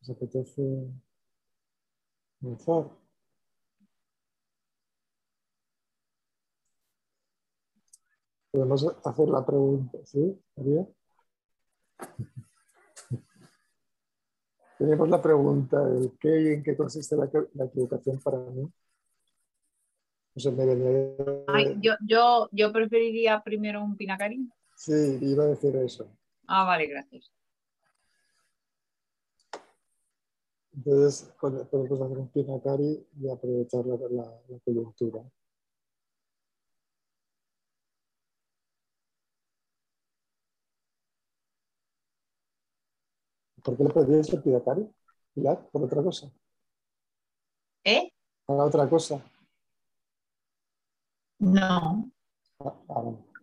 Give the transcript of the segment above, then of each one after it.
¿Se apetece almorzar? Podemos hacer la pregunta, ¿sí? ¿María? Tenemos la pregunta de qué y en qué consiste la, la equivocación para mí. yo, yo, yo preferiría primero un pinacarín. Sí, iba a decir eso. Ah, vale, gracias. Entonces, podemos hacer un pinacari y aprovechar la, la coyuntura. ¿Por qué le podrías ser piratario? Pilar, por otra cosa. ¿Eh? Para otra cosa. No. Ah, ah, Bueno.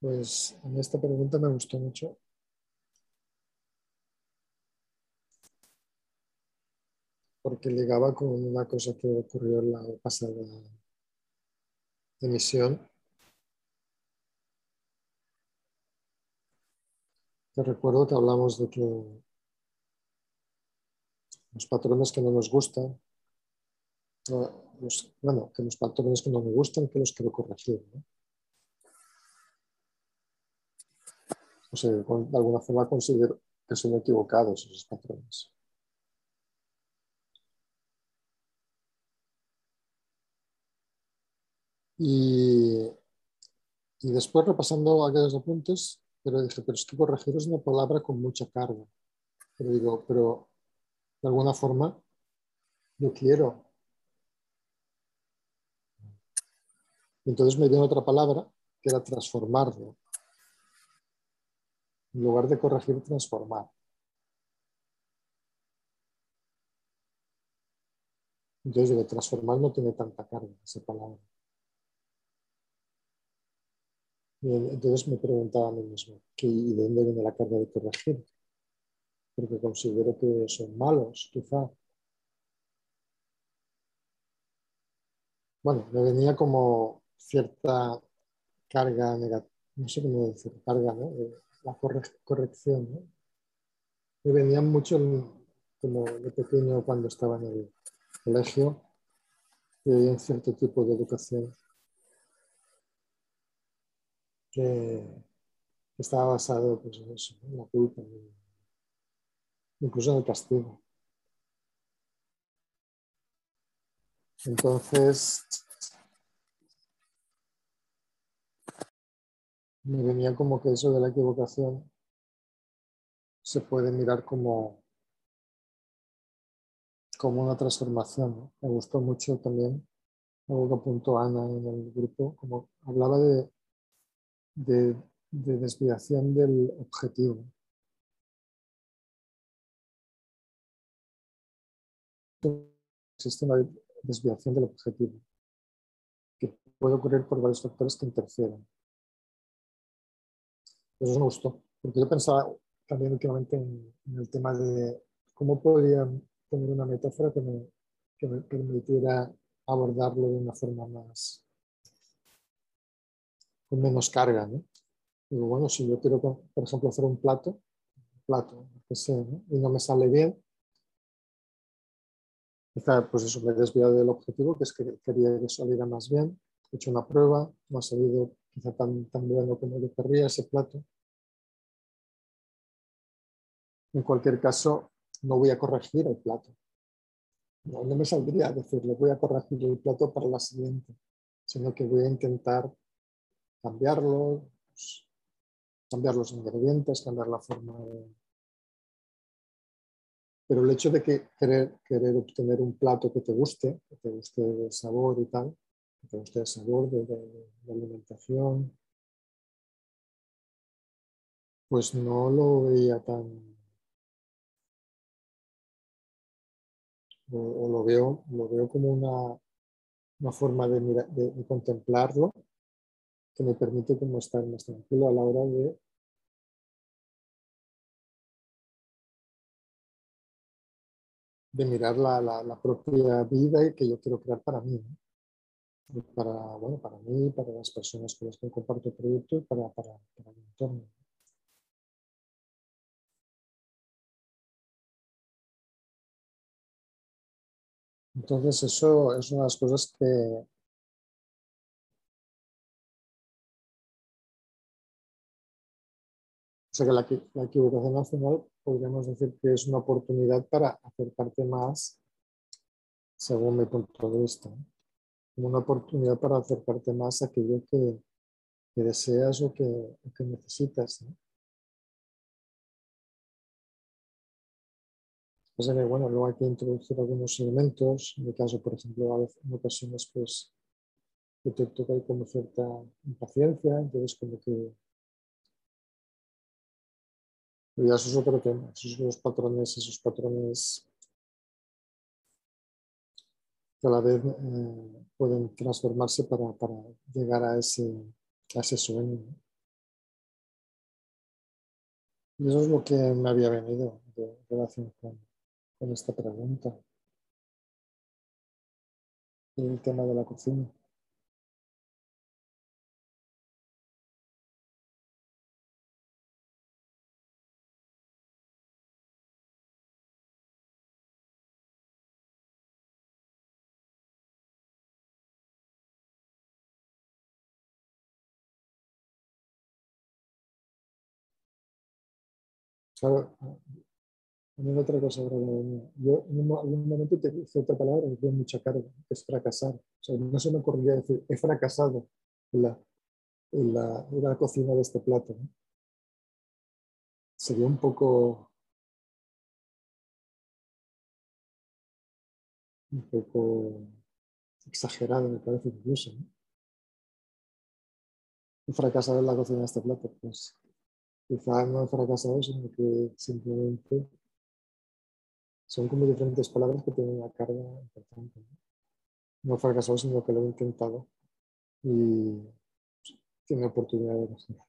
Pues a mí esta pregunta me gustó mucho. Porque ligaba con una cosa que ocurrió en la pasada emisión. Te recuerdo que hablamos de que los patrones que no nos gustan bueno, que los patrones que no me gustan, que los quiero corregir. O sea, de alguna forma considero que son equivocados esos patrones. Y, y después repasando aquellos apuntes, pero dije, pero es que corregir es una palabra con mucha carga. Pero digo, pero de alguna forma yo quiero entonces me dio otra palabra que era transformarlo. En lugar de corregir, transformar. Entonces, de transformar no tiene tanta carga esa palabra. entonces me preguntaba a mí mismo, ¿y de dónde viene la carga de corregir? Porque considero que son malos, quizá. Bueno, me venía como cierta carga negativa, no sé cómo decir, carga, ¿no? La corrección, ¿no? Me venía mucho como de pequeño cuando estaba en el colegio, y un cierto tipo de educación que estaba basado pues, en eso, en la culpa, incluso en el castigo. Entonces, me venía como que eso de la equivocación se puede mirar como, como una transformación. Me gustó mucho también algo que apuntó Ana en el grupo, como hablaba de de, desviación del objetivo. Existe una desviación del objetivo que puede ocurrir por varios factores que interfieren. Eso me gustó, porque yo pensaba también últimamente en, el tema de cómo podría poner una metáfora que me, que me permitiera abordarlo de una forma más, con menos carga. ¿no? Digo, bueno, si yo quiero, por ejemplo, hacer un plato, plato, que sea, y no me sale bien, quizá, pues eso, me he desviado del objetivo, que es que quería que saliera más bien, he hecho una prueba, no ha salido quizá tan, bueno como yo querría ese plato. En cualquier caso, no voy a corregir el plato. No, me saldría decirle, voy a corregir el plato para la siguiente, sino que voy a intentar cambiarlo, pues, cambiar los ingredientes, cambiar la forma de... Pero el hecho de que querer, querer obtener un plato que te guste, que te guste de sabor y tal, guste de de, de alimentación, pues no lo veía tan... O, lo, veo, lo veo como una, una forma de, de contemplarlo que me permite como estar más tranquilo a la hora de de mirar la, la, propia vida que yo quiero crear para mí. Para, bueno, para mí, para las personas con las que comparto el proyecto y para, para, para mi entorno. Entonces, eso es una de las cosas que, sea que la, equivocación nacional podríamos decir que es una oportunidad para acercarte más, según mi punto de vista, como una oportunidad para acercarte más a aquello que, deseas o que, que necesitas. O sea que, bueno, luego hay que introducir algunos elementos. En mi caso, por ejemplo, en ocasiones, pues, yo te toca como cierta impaciencia, entonces como que y eso es otro esos los patrones, esos patrones que a la vez eh, pueden transformarse para, llegar a ese, a sueño. Y eso es lo que me había venido en relación con, con esta pregunta. El tema de la cocina. Claro, también otra cosa, yo en algún momento te hice otra palabra que tiene mucha carga, que es fracasar. O sea, no se me ocurriría decir, he fracasado en la, en la, cocina de este plato. Sería un poco un poco exagerado, me parece incluso. he fracasado en la cocina de este plato. Pues quizá no he fracasado, sino que simplemente son como diferentes palabras que tienen una carga importante. No, he fracasado, sino que lo he intentado y tiene oportunidad de conseguir.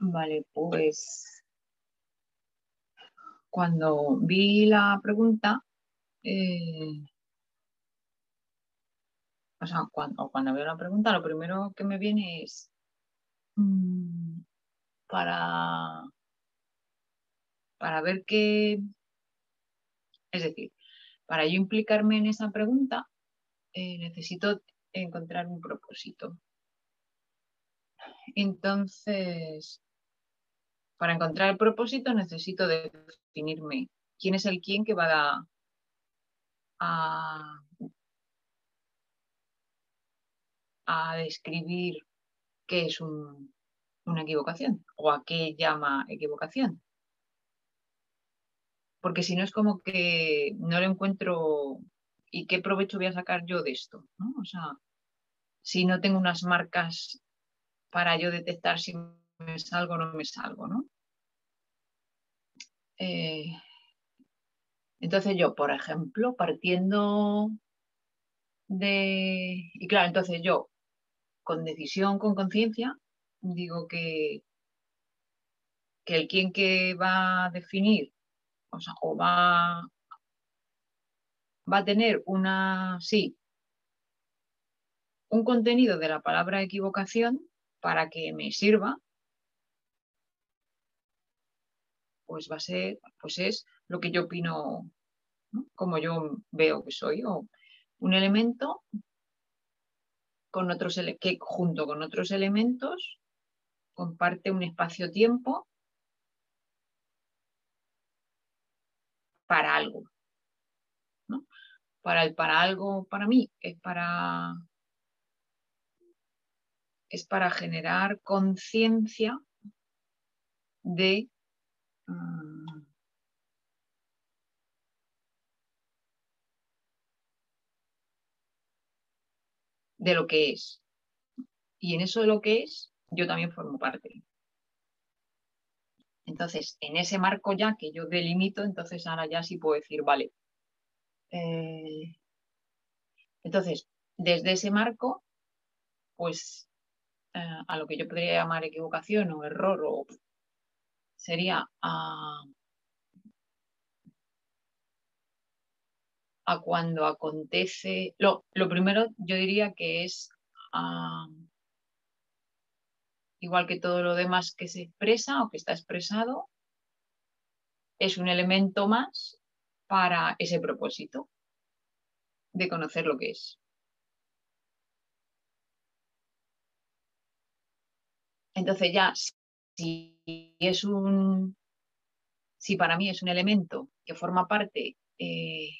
Vale, pues cuando vi la pregunta, eh, o sea, cuando, cuando veo la pregunta, lo primero que me viene es mm, para, para ver qué, es decir, para yo implicarme en esa pregunta, eh, necesito encontrar un propósito. Entonces, para encontrar el propósito necesito definirme quién es el quién que va a, a, describir qué es una equivocación o a qué llama equivocación. Porque si no es como que no lo encuentro y qué provecho voy a sacar yo de esto. O sea, si no tengo unas marcas para yo detectar si me salgo no me salgo, ¿no? Eh, entonces yo, por ejemplo, partiendo de... Y claro, entonces yo, con decisión, con conciencia, digo que, que el quien que va a definir, o sea, o va, va a tener una, sí, un contenido de la palabra equivocación para que me sirva pues va a ser, pues es lo que yo opino, como yo veo que soy, o un elemento con otros que junto con otros elementos comparte un espacio-tiempo para algo. Para el para algo, para mí, es para, es para generar conciencia de mm, de lo que es. Y en eso de lo que es, yo también formo parte. Entonces, en ese marco ya que yo delimito, entonces ahora ya sí puedo decir, vale. Eh, entonces, desde ese marco, pues eh, a lo que yo podría llamar equivocación o error, o sería a, a cuando acontece. Lo, lo, primero yo diría que es igual que todo lo demás que se expresa o que está expresado, es un elemento más para ese propósito de conocer lo que es. Entonces ya, si es un, si para mí es un elemento que forma parte eh,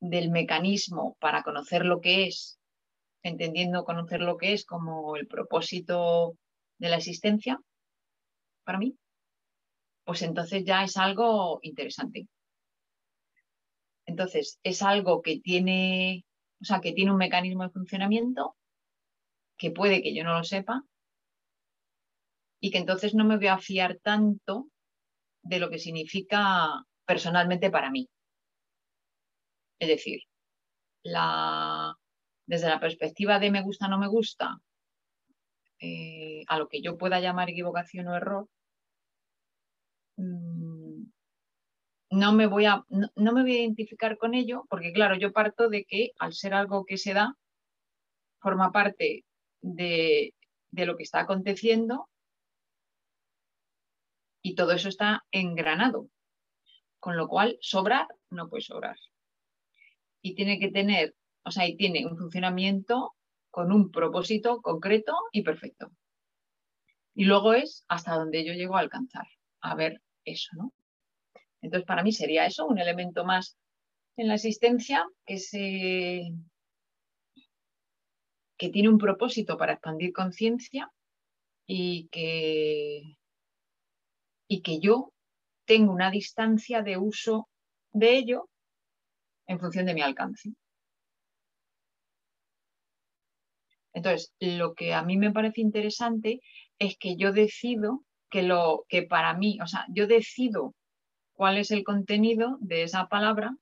del mecanismo para conocer lo que es, entendiendo conocer lo que es como el propósito de la existencia, para mí, pues entonces ya es algo interesante. Entonces, es algo que tiene, o sea, que tiene un mecanismo de funcionamiento que puede que yo no lo sepa y que entonces no me voy a fiar tanto de lo que significa personalmente para mí. Es decir, desde la perspectiva de me gusta, no me gusta, eh, a lo que yo pueda llamar equivocación o error, mm, no me, voy a, no, me voy a identificar con ello, porque claro, yo parto de que al ser algo que se da, forma parte de, de lo que está aconteciendo y todo eso está engranado. Con lo cual, sobrar no puede sobrar. Y tiene que tener, o sea, y tiene un funcionamiento con un propósito concreto y perfecto. Y luego es hasta donde yo llego a alcanzar, a ver eso, ¿no? Entonces, para mí sería eso, un elemento más en la existencia que, se, que tiene un propósito para expandir conciencia y que, y que yo tengo una distancia de uso de ello en función de mi alcance. Entonces, lo que a mí me parece interesante es que yo decido que lo que para mí, o sea, yo decido cuál es el contenido de esa palabra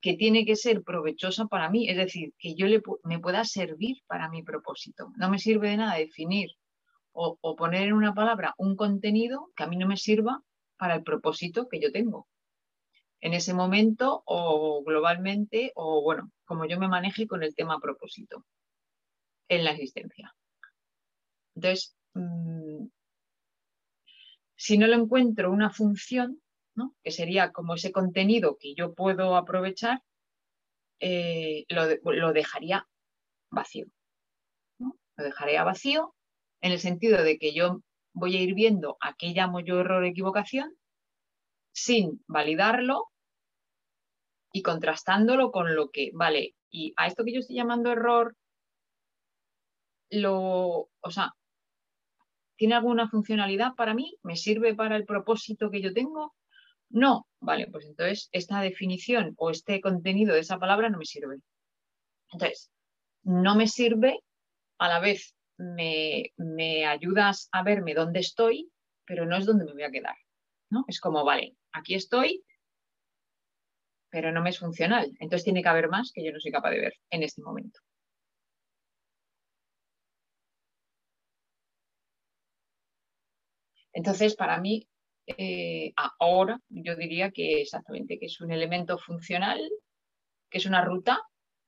que tiene que ser provechosa para mí, es decir, que yo le, me pueda servir para mi propósito. No me sirve de nada definir o, poner en una palabra un contenido que a mí no me sirva para el propósito que yo tengo en ese momento o globalmente o bueno, como yo me maneje con el tema propósito en la existencia. Entonces, mm, si no lo encuentro una función, que sería como ese contenido que yo puedo aprovechar, eh, lo, dejaría vacío. Lo dejaría vacío en el sentido de que yo voy a ir viendo a qué llamo yo error equivocación sin validarlo y contrastándolo con lo que, vale, y a esto que yo estoy llamando error lo, o sea, ¿tiene alguna funcionalidad para mí? ¿Me sirve para el propósito que yo tengo? No, vale, pues entonces esta definición o este contenido de esa palabra no me sirve. Entonces, no me sirve, a la vez me, me ayudas a verme dónde estoy, pero no es donde me voy a quedar. ¿no? Es como, vale, aquí estoy, pero no me es funcional. Entonces tiene que haber más que yo no soy capaz de ver en este momento. Entonces, para mí, eh, ahora yo diría que exactamente, que es un elemento funcional, que es una ruta,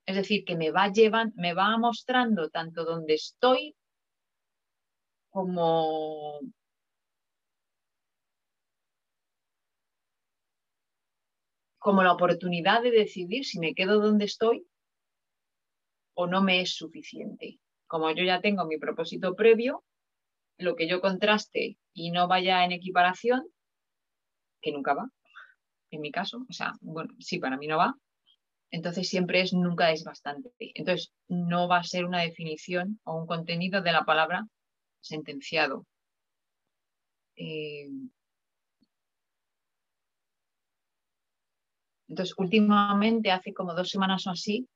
es decir, que me va llevando, me va mostrando tanto dónde estoy como como la oportunidad de decidir si me quedo donde estoy o no me es suficiente. Como yo ya tengo mi propósito previo, lo que yo contraste y no vaya en equiparación, que nunca va, en mi caso, o sea, bueno, sí, para mí no va, entonces siempre es nunca es bastante. Entonces no va a ser una definición o un contenido de la palabra sentenciado. Eh, entonces, últimamente, hace como dos semanas o así,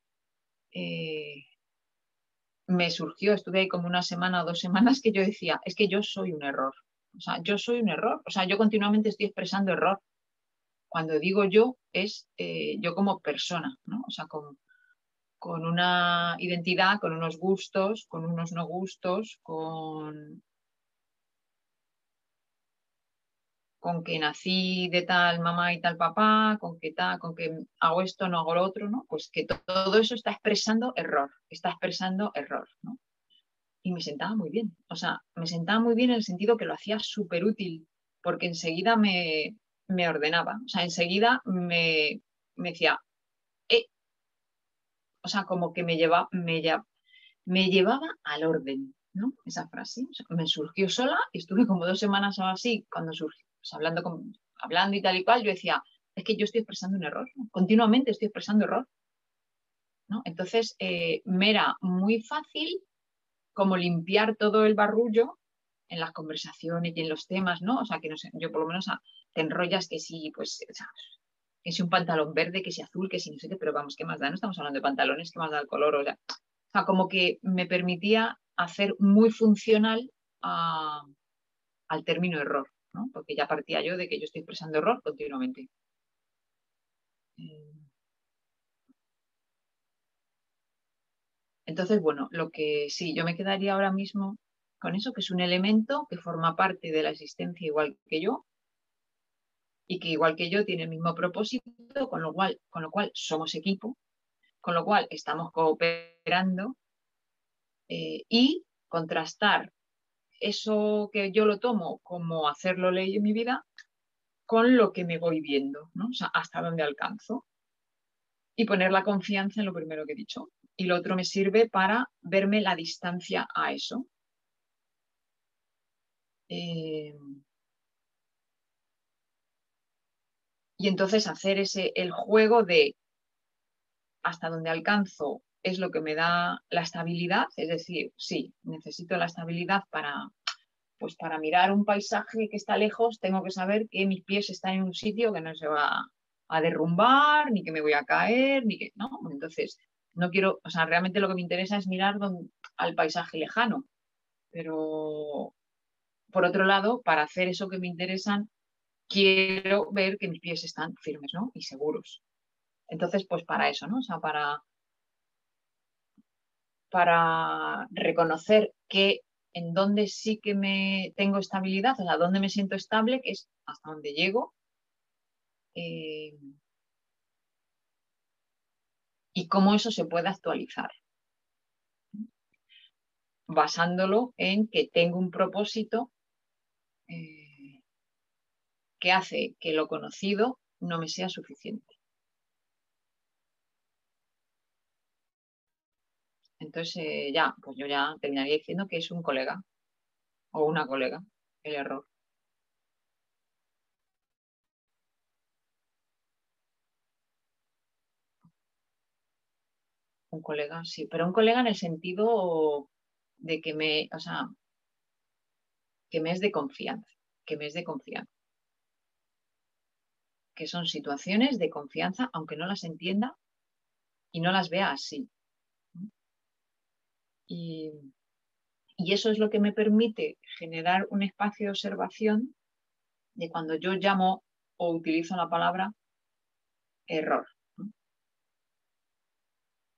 eh, me surgió, estuve ahí como una semana o dos semanas que yo decía, es que yo soy un error. O sea, yo soy un error. O sea, yo continuamente estoy expresando error. Cuando digo yo, es eh, yo como persona, ¿no? O sea, con, con una identidad, con unos gustos, con unos no gustos, con con que nací de tal mamá y tal papá, con que tal, con que hago esto, no hago lo otro, ¿no? Pues que todo eso está expresando error, está expresando error, ¿no? Y me sentaba muy bien, o sea, me sentaba muy bien en el sentido que lo hacía súper útil, porque enseguida me, me, ordenaba, o sea, enseguida me, me decía, o sea, como que me, lleva, me, llevaba al orden, ¿no? Esa frase, me surgió sola y estuve como dos semanas o así cuando surgió pues, hablando, hablando y tal y cual, yo decía, es que yo estoy expresando un error, continuamente estoy expresando error. ¿no? Entonces, eh, me era muy fácil como limpiar todo el barrullo en las conversaciones y en los temas, ¿no? O sea, que no sé, yo por lo menos te enrollas que si, pues, que si un pantalón verde, que si azul, que si no sé qué, pero vamos, ¿qué más da? No estamos hablando de pantalones, ¿qué más da el color? O sea, como que me permitía hacer muy funcional al término error porque ya partía yo de que yo estoy expresando error continuamente. Eh, entonces, bueno, lo que sí, yo me quedaría ahora mismo con eso, que es un elemento que forma parte de la existencia igual que yo y que igual que yo tiene el mismo propósito, con lo cual, con lo cual somos equipo, con lo cual estamos cooperando eh, y contrastar eso que yo lo tomo como hacerlo ley en mi vida con lo que me voy viendo, ¿no? O sea, hasta dónde alcanzo. Y poner la confianza en lo primero que he dicho. Y lo otro me sirve para verme la distancia a eso. Eh, y entonces hacer ese el juego de hasta dónde alcanzo es lo que me da la estabilidad, es decir, sí, necesito la estabilidad para, pues para mirar un paisaje que está lejos, tengo que saber que mis pies están en un sitio que no se va a derrumbar, ni que me voy a caer, ni que, ¿no? Entonces, no quiero, o sea, realmente lo que me interesa es mirar al paisaje lejano, pero por otro lado, para hacer eso que me interesan, quiero ver que mis pies están firmes, ¿no? Y seguros. Entonces, pues para eso, ¿no? O sea, para para reconocer que en donde sí que me tengo estabilidad, o sea, donde me siento estable, que es hasta donde llego. Eh, y cómo eso se puede actualizar. Basándolo en que tengo un propósito eh, que hace que lo conocido no me sea suficiente. Entonces eh, ya, pues yo ya terminaría diciendo que es un colega o una colega el error. Un colega, sí, pero un colega en el sentido de que me, o sea, que me es de confianza, que me es de confianza. Que son situaciones de confianza, aunque no las entienda y no las vea así. Y, eso es lo que me permite generar un espacio de observación de cuando yo llamo o utilizo la palabra error.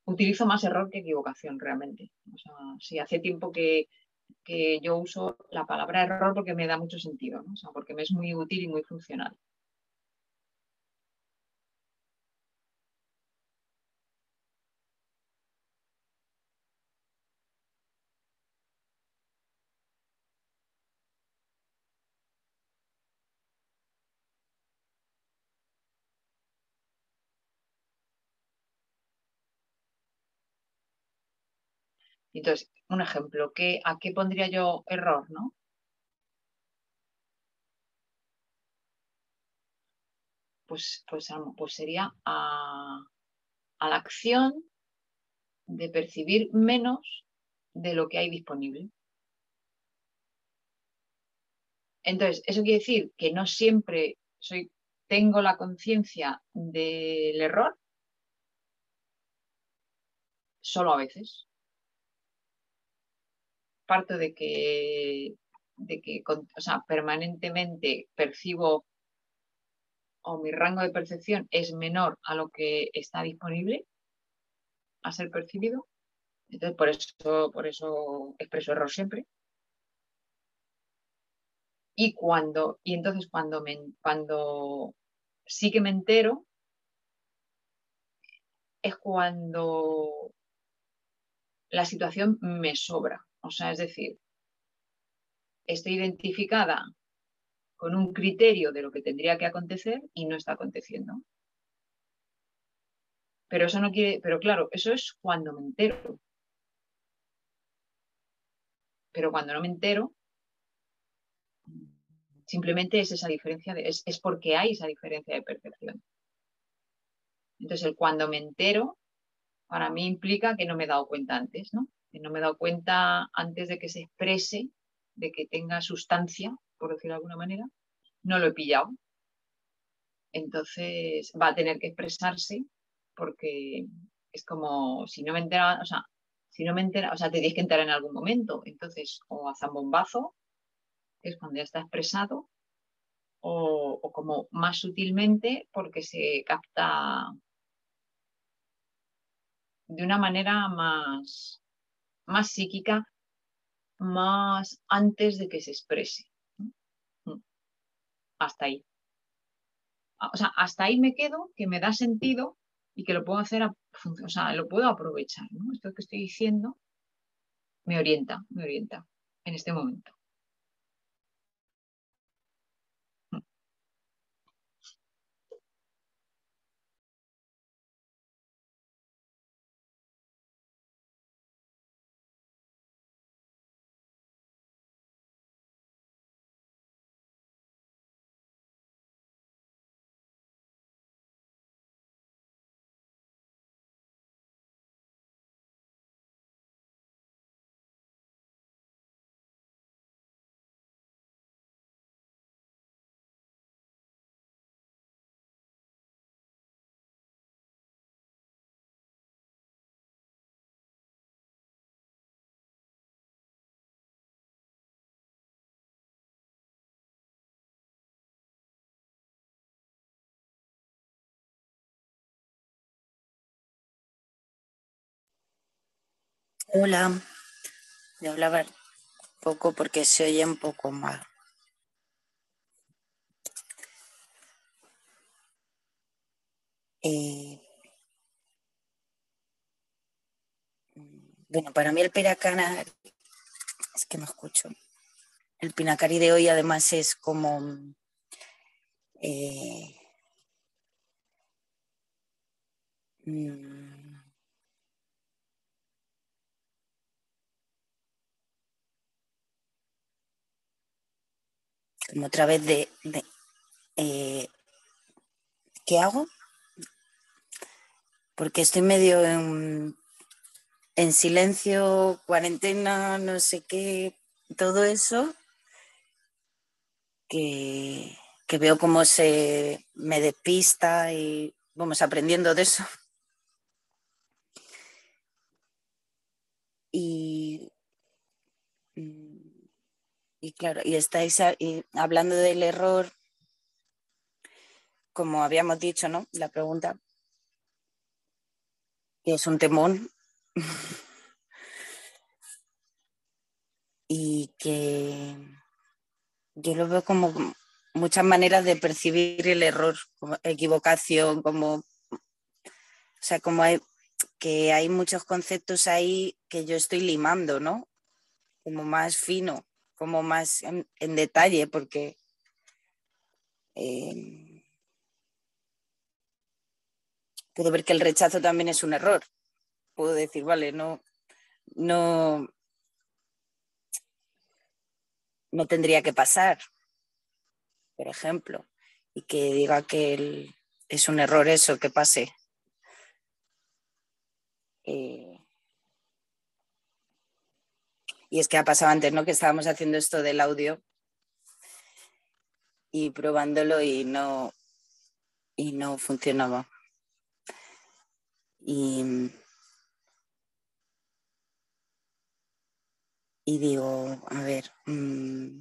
Utilizo más error que equivocación realmente. O sea, sí, hace tiempo que, yo uso la palabra error porque me da mucho sentido, porque me es muy útil y muy funcional. Entonces, un ejemplo, ¿a qué pondría yo error? ¿no? pues, pues, pues sería a, la acción de percibir menos de lo que hay disponible. Entonces, eso quiere decir que no siempre tengo la conciencia del error, solo a veces. Parto de que, de que permanentemente percibo o mi rango de percepción es menor a lo que está disponible a ser percibido. Entonces, por eso, por eso expreso error siempre. Y cuando, y entonces cuando me, cuando sí que me entero, es cuando la situación me sobra. O sea, es decir, estoy identificada con un criterio de lo que tendría que acontecer y no está aconteciendo. Pero eso no quiere, pero claro, eso es cuando me entero. Pero cuando no me entero, simplemente es esa diferencia, de, es, es porque hay esa diferencia de percepción. Entonces, el cuando me entero, para mí implica que no me he dado cuenta antes, ¿no? No me he dado cuenta antes de que se exprese, de que tenga sustancia, por decirlo de alguna manera, no lo he pillado. Entonces va a tener que expresarse porque es como si no me entera, o sea, si no me entera, o sea, te tienes que enterar en algún momento. Entonces, o a zambombazo, que es cuando ya está expresado, o como más sutilmente porque se capta de una manera más, más psíquica, más antes de que se exprese. Mm. Hasta ahí. Ah, o sea, hasta ahí me quedo, que me da sentido y que lo puedo hacer, o sea, lo puedo aprovechar. Esto que estoy diciendo me orienta, me orienta en este momento. Hola, voy a hablar poco porque se oye un poco mal. Eh, bueno, para mí el piracana, es que me escucho, el pinacari de hoy además es como... Eh, mm, como otra vez de, eh, ¿qué hago? Porque estoy medio en, en silencio, cuarentena, no sé qué, todo eso, que, que veo cómo se me despista y vamos aprendiendo de eso. Y mm, y claro, y estáis hablando del error, como habíamos dicho, ¿no? La pregunta, que es un temón. y que yo lo veo como muchas maneras de percibir el error, como equivocación, como, o sea, como hay, que hay muchos conceptos ahí que yo estoy limando, ¿no? Como más fino como más en, detalle, porque eh, puedo ver que el rechazo también es un error. Puedo decir, vale, no, no, no tendría que pasar, por ejemplo. y que diga que es un error eso, que pase. Eh, y es que ha pasado antes, ¿no? Que estábamos haciendo esto del audio y probándolo y no, y no funcionaba. Y, y digo, a ver, mm,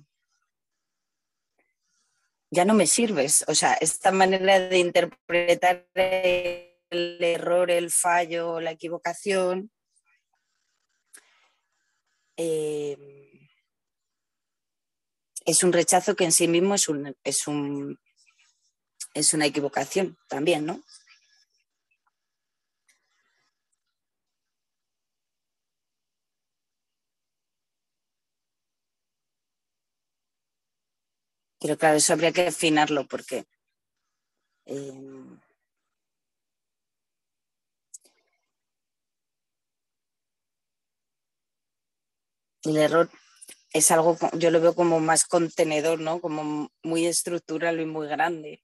ya no me sirves. O sea, esta manera de interpretar el error, el fallo, la equivocación, eh, es un rechazo que en sí mismo es, un, es, un, es una equivocación también, ¿no? Pero claro, eso habría que afinarlo porque eh, el error es algo, yo lo veo como más contenedor, ¿no? Como muy estructural y muy grande.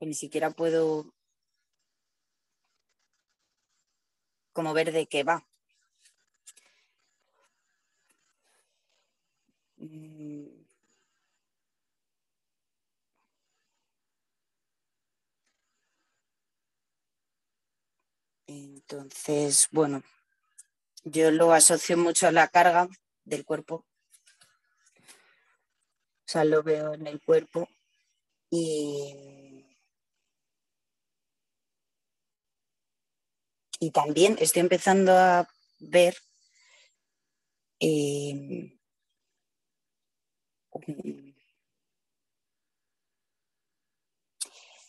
Ni siquiera puedo como ver de qué va. Mm. Entonces, bueno, yo lo asocio mucho a la carga del cuerpo. O sea, lo veo en el cuerpo y, y también estoy empezando a ver eh,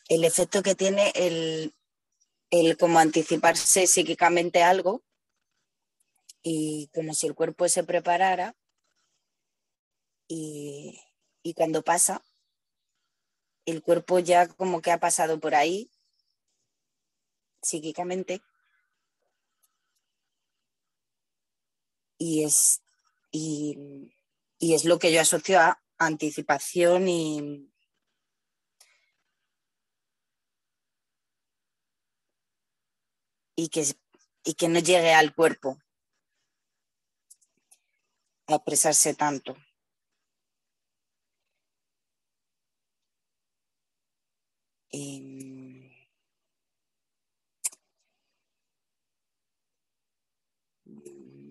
el efecto que tiene el, el como anticiparse psíquicamente algo y como si el cuerpo se preparara y, y cuando pasa, el cuerpo ya como que ha pasado por ahí psíquicamente. Y es, y, y es lo que yo asocio a anticipación y, y que, y que no llegue al cuerpo a expresarse tanto. Em,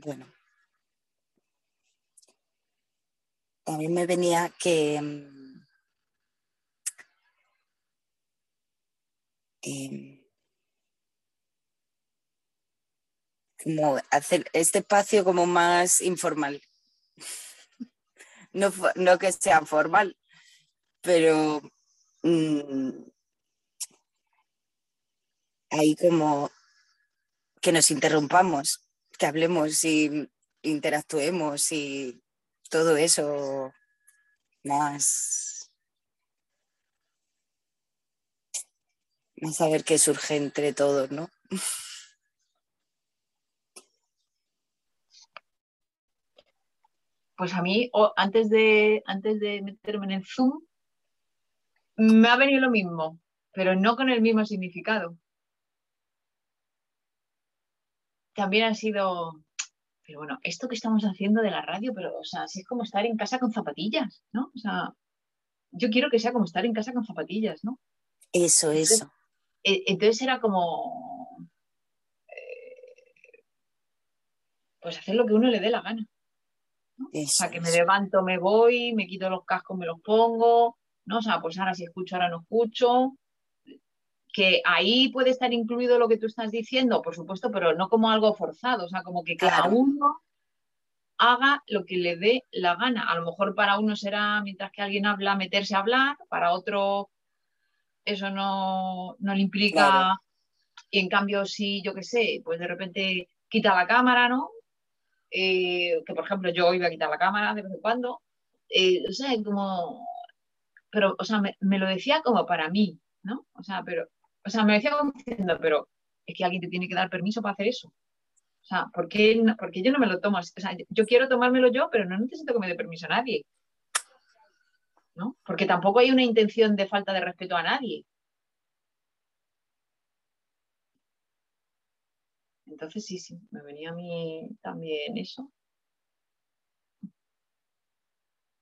bueno, mí me venía que em, como hacer este espacio como más informal. No, no que sea formal, pero mm, ahí como que nos interrumpamos, que hablemos y interactuemos y todo eso más, más a ver qué surge entre todos, ¿no? Pues a mí, antes, de, antes de meterme en el Zoom, me ha venido lo mismo, pero no con el mismo significado. También ha sido, pero bueno, esto que estamos haciendo de la radio, pero, o sea, si es como estar en casa con zapatillas, ¿no? O sea, yo quiero que sea como estar en casa con zapatillas, ¿no? Eso, eso. E, entonces era como, eh, pues hacer lo que uno le dé la gana. O sea, que me levanto, me voy, me quito los cascos, me los pongo, ¿no? O sea, pues ahora si escucho, ahora no escucho, que ahí puede estar incluido lo que tú estás diciendo, por supuesto, pero no como algo forzado, o sea, como que cada uno haga lo que le dé la gana. A lo mejor para uno será, mientras que alguien habla, meterse a hablar, para otro eso no, le implica, y en cambio si, yo qué sé, pues de repente quita la cámara, ¿no? Eh, que por ejemplo yo iba a quitar la cámara de vez en cuando, eh, o como, pero, o sea, me, me, lo decía como para mí, ¿no? O sea, pero o sea, me decía diciendo, pero es que alguien te tiene que dar permiso para hacer eso. O sea, ¿por qué, porque yo no me lo tomo? O sea, yo quiero tomármelo yo, pero no necesito que me dé permiso a nadie. ¿no? Porque tampoco hay una intención de falta de respeto a nadie. Entonces sí, sí, me venía a mí también eso.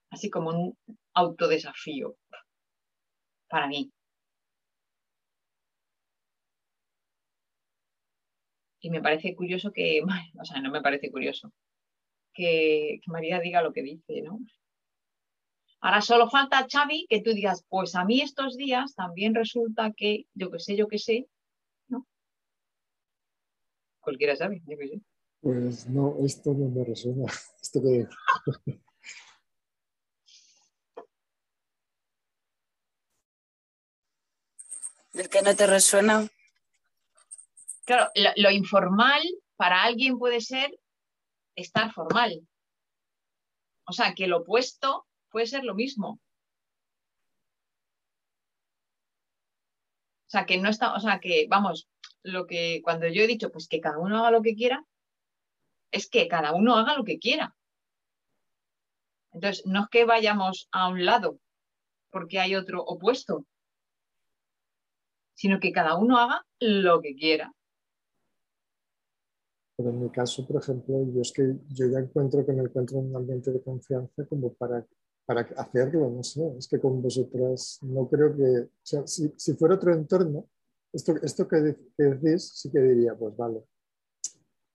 Así como un autodesafío para mí. Y me parece curioso que, o sea, no me parece curioso, que, María diga lo que dice, ¿no? Ahora solo falta, Xavi, que tú digas, pues a mí estos días también resulta que, yo que sé, yo que sé. Cualquiera sabe, yo que sé. Pues no, esto no me resuena. Esto que... ¿El que no te resuena? Claro, lo, informal para alguien puede ser estar formal. O sea, que lo opuesto puede ser lo mismo. O sea, que no está, o sea, que vamos, lo que cuando yo he dicho, pues que cada uno haga lo que quiera, es que cada uno haga lo que quiera. Entonces, no es que vayamos a un lado porque hay otro opuesto, sino que cada uno haga lo que quiera. Pero en mi caso, por ejemplo, yo es que yo ya encuentro que me encuentro en un ambiente de confianza como para, para hacerlo, no sé, es que con vosotras no creo que, o sea, si, si fuera otro entorno, esto, esto que, decís sí que diría, pues vale,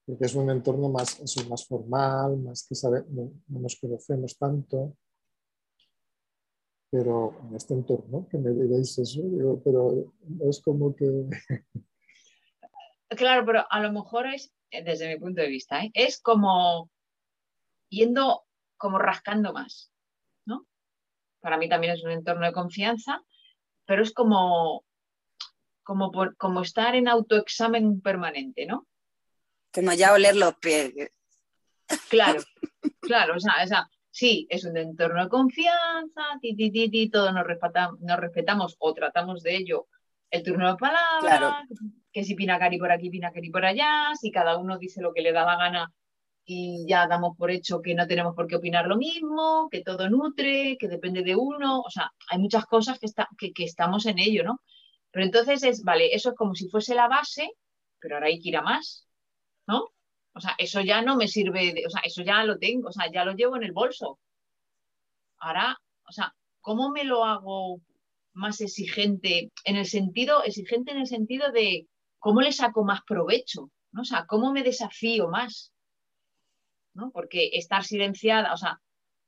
porque es un entorno más, es más formal, más que sabe, no, nos conocemos tanto, pero en este entorno, que me digáis eso, pero es como que... Claro, pero a lo mejor es desde mi punto de vista, ¿eh? es como yendo, como rascando más, ¿no? Para mí también es un entorno de confianza, pero es como, como, como estar en autoexamen permanente, ¿no? Como ya oler los pies. Claro, claro, o sea, o sea, sí, es un entorno de confianza, ti, ti, ti, ti todos nos respetamos, nos respetamos o tratamos de ello el turno de palabra, que si Pinacari por aquí, Pinacari por allá, si cada uno dice lo que le da la gana y ya damos por hecho que no tenemos por qué opinar lo mismo, que todo nutre, que depende de uno, o sea, hay muchas cosas que, está, que, estamos en ello, ¿no? Pero entonces es, vale, eso es como si fuese la base, pero ahora hay que ir a más, ¿no? O sea, eso ya no me sirve, de, o sea, eso ya lo tengo, o sea, ya lo llevo en el bolso. Ahora, o sea, ¿cómo me lo hago más exigente en el sentido, exigente en el sentido de cómo le saco más provecho, ¿no? O sea, cómo me desafío más, ¿no? Porque estar silenciada, o sea,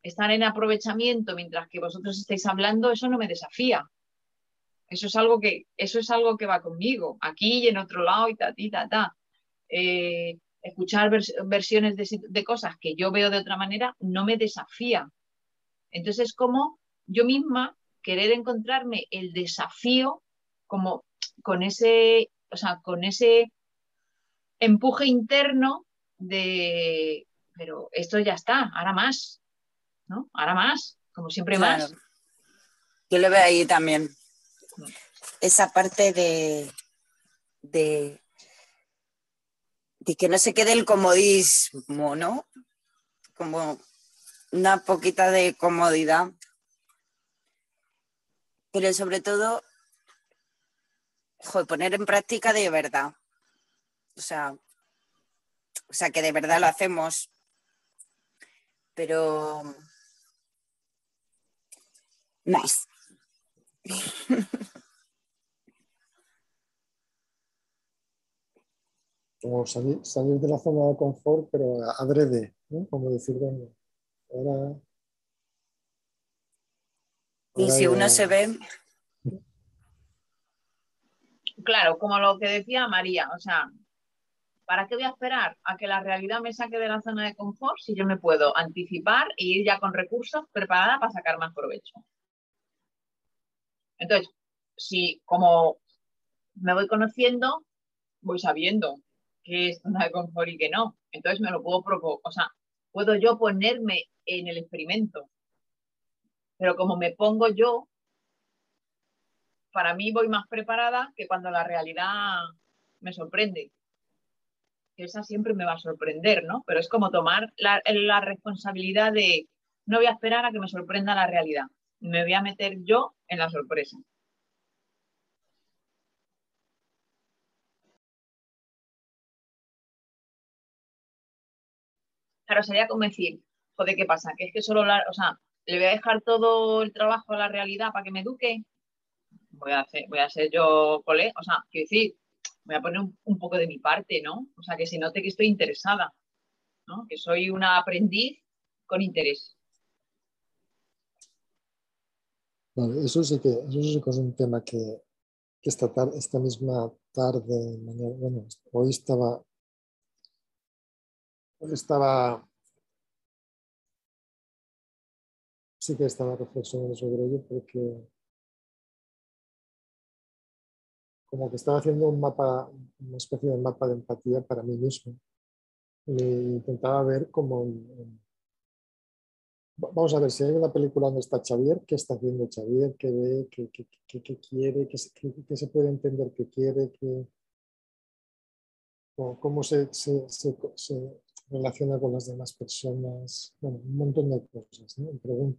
estar en aprovechamiento mientras que vosotros estáis hablando, eso no me desafía. Eso es algo que, eso es algo que va conmigo, aquí y en otro lado y ta, ta, ta. Eh, escuchar versiones de, cosas que yo veo de otra manera no me desafía. Entonces, como yo misma querer encontrarme el desafío como con ese, o sea, con ese empuje interno de, pero esto ya está, ahora más, ¿no? Ahora más, como siempre más. Yo lo veo ahí también. Esa parte de, de, de que no se quede el comodismo, ¿no? Como una poquita de comodidad pero sobre todo poner en práctica de verdad. O sea, o sea, que de verdad lo hacemos, pero más. Como salir, de la zona de confort, pero adrede, ¿no? Como decir, bueno, ahora y si uno se ve... Claro, como lo que decía María, o sea, ¿para qué voy a esperar a que la realidad me saque de la zona de confort si yo me puedo anticipar e ir ya con recursos preparada para sacar más provecho? Entonces, si como me voy conociendo, voy sabiendo qué es zona de confort y qué no. Entonces me lo puedo provocar, o sea, puedo yo ponerme en el experimento pero como me pongo yo, para mí voy más preparada que cuando la realidad me sorprende. Esa siempre me va a sorprender, ¿no? Pero es como tomar la, responsabilidad de no voy a esperar a que me sorprenda la realidad. me voy a meter yo en la sorpresa. Claro, sería como decir, joder, ¿qué pasa? Que es que solo o sea, le voy a dejar todo el trabajo a la realidad para que me eduque. Voy a hacer, voy a ser yo cole, o sea, quiero decir, voy a poner un, poco de mi parte, ¿no? O sea, que se note que estoy interesada, ¿no? Que soy una aprendiz con interés. Vale, eso sí que, eso sí que es un tema que, esta, esta misma tarde, mañana, bueno, hoy estaba, hoy estaba, sí que estaba reflexionando sobre ello porque como que estaba haciendo un mapa, una especie de mapa de empatía para mí mismo. E intentaba ver cómo... Vamos a ver, si hay una película donde está Xavier, ¿qué está haciendo Xavier? ¿Qué ve? ¿Qué, qué, qué, quiere? ¿Qué, se puede entender que quiere? ¿Qué, ¿Cómo se, se, se, relaciona con las demás personas? Bueno, un montón de cosas. ¿no?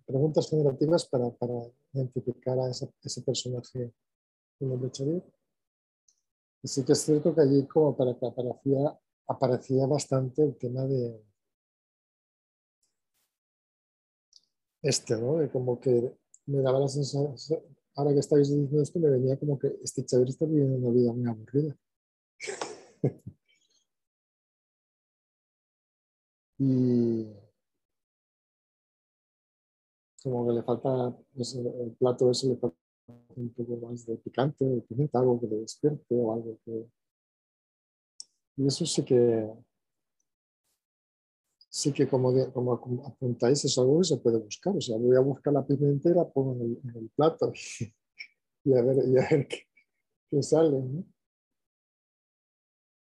Preguntas generativas para, para identificar a ese, ese personaje de Xavier sí que es cierto que allí como para que aparecía, aparecía bastante el tema de este, ¿no? De como que me daba la sensación, ahora que estáis diciendo esto, me venía como que este Xavier está viviendo una vida muy aburrida. y como que le falta, el plato ese le falta un poco más de picante, de pimienta, algo que le despierte o algo que... Y eso sí que, sí que como, como apuntáis es algo que se puede buscar. O sea, voy a buscar la pimienta y la pongo en el, plato y, a ver, y a ver qué, sale. ¿no?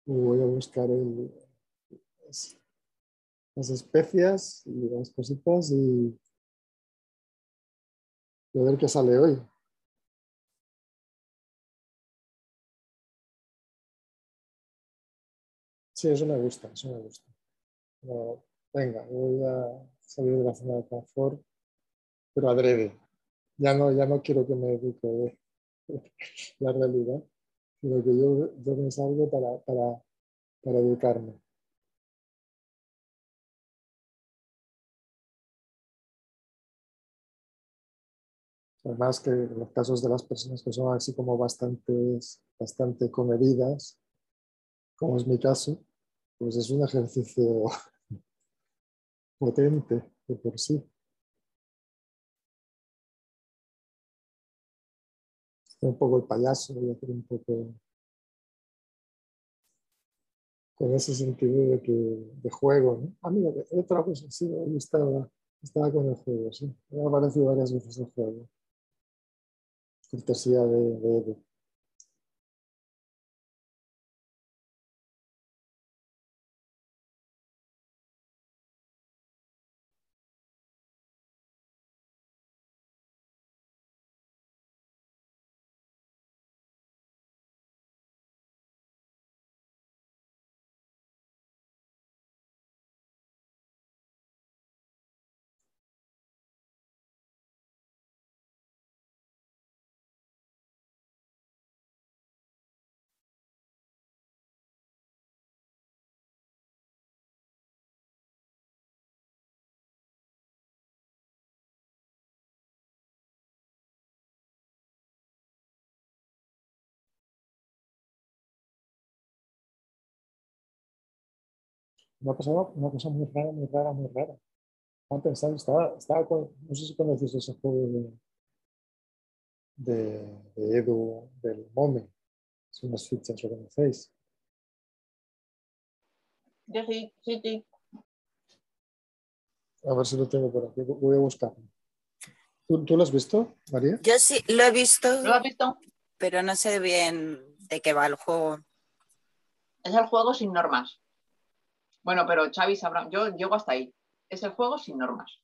voy a buscar el, las, especias y las cositas y, y a ver qué sale hoy. Sí, eso me gusta, eso me gusta. Venga, voy a salir de la zona de confort, pero adrede. Ya no, ya no quiero que me eduque la realidad, sino que yo, yo me salgo para, para, para educarme. Además que en los casos de las personas que son así como bastante, bastante comedidas, como es mi caso, pues es un ejercicio potente de por sí. un poco el payaso, voy a hacer un poco con ese sentido de, que, de juego. ¿no? Ah, mira, otra cosa, sí, estaba, estaba con el juego, sí. Me ha aparecido varias veces el juego. Cortesía de, de ha pasado una cosa muy rara, muy rara, muy rara. Estaba pensando, estaba, estaba con, no sé si conoces ese juego de, de, de Edu, del Mome. Son unas fichas, ¿lo conocéis? Yo sí, sí, sí. A ver si lo tengo por aquí, voy a buscarlo. ¿Tú, ¿Tú, lo has visto, María? Yo sí, lo he visto. ¿Lo has visto? Pero no sé bien de qué va el juego. Es el juego sin normas. Bueno, pero Xavi sabrá, yo llego hasta ahí. Es el juego sin normas.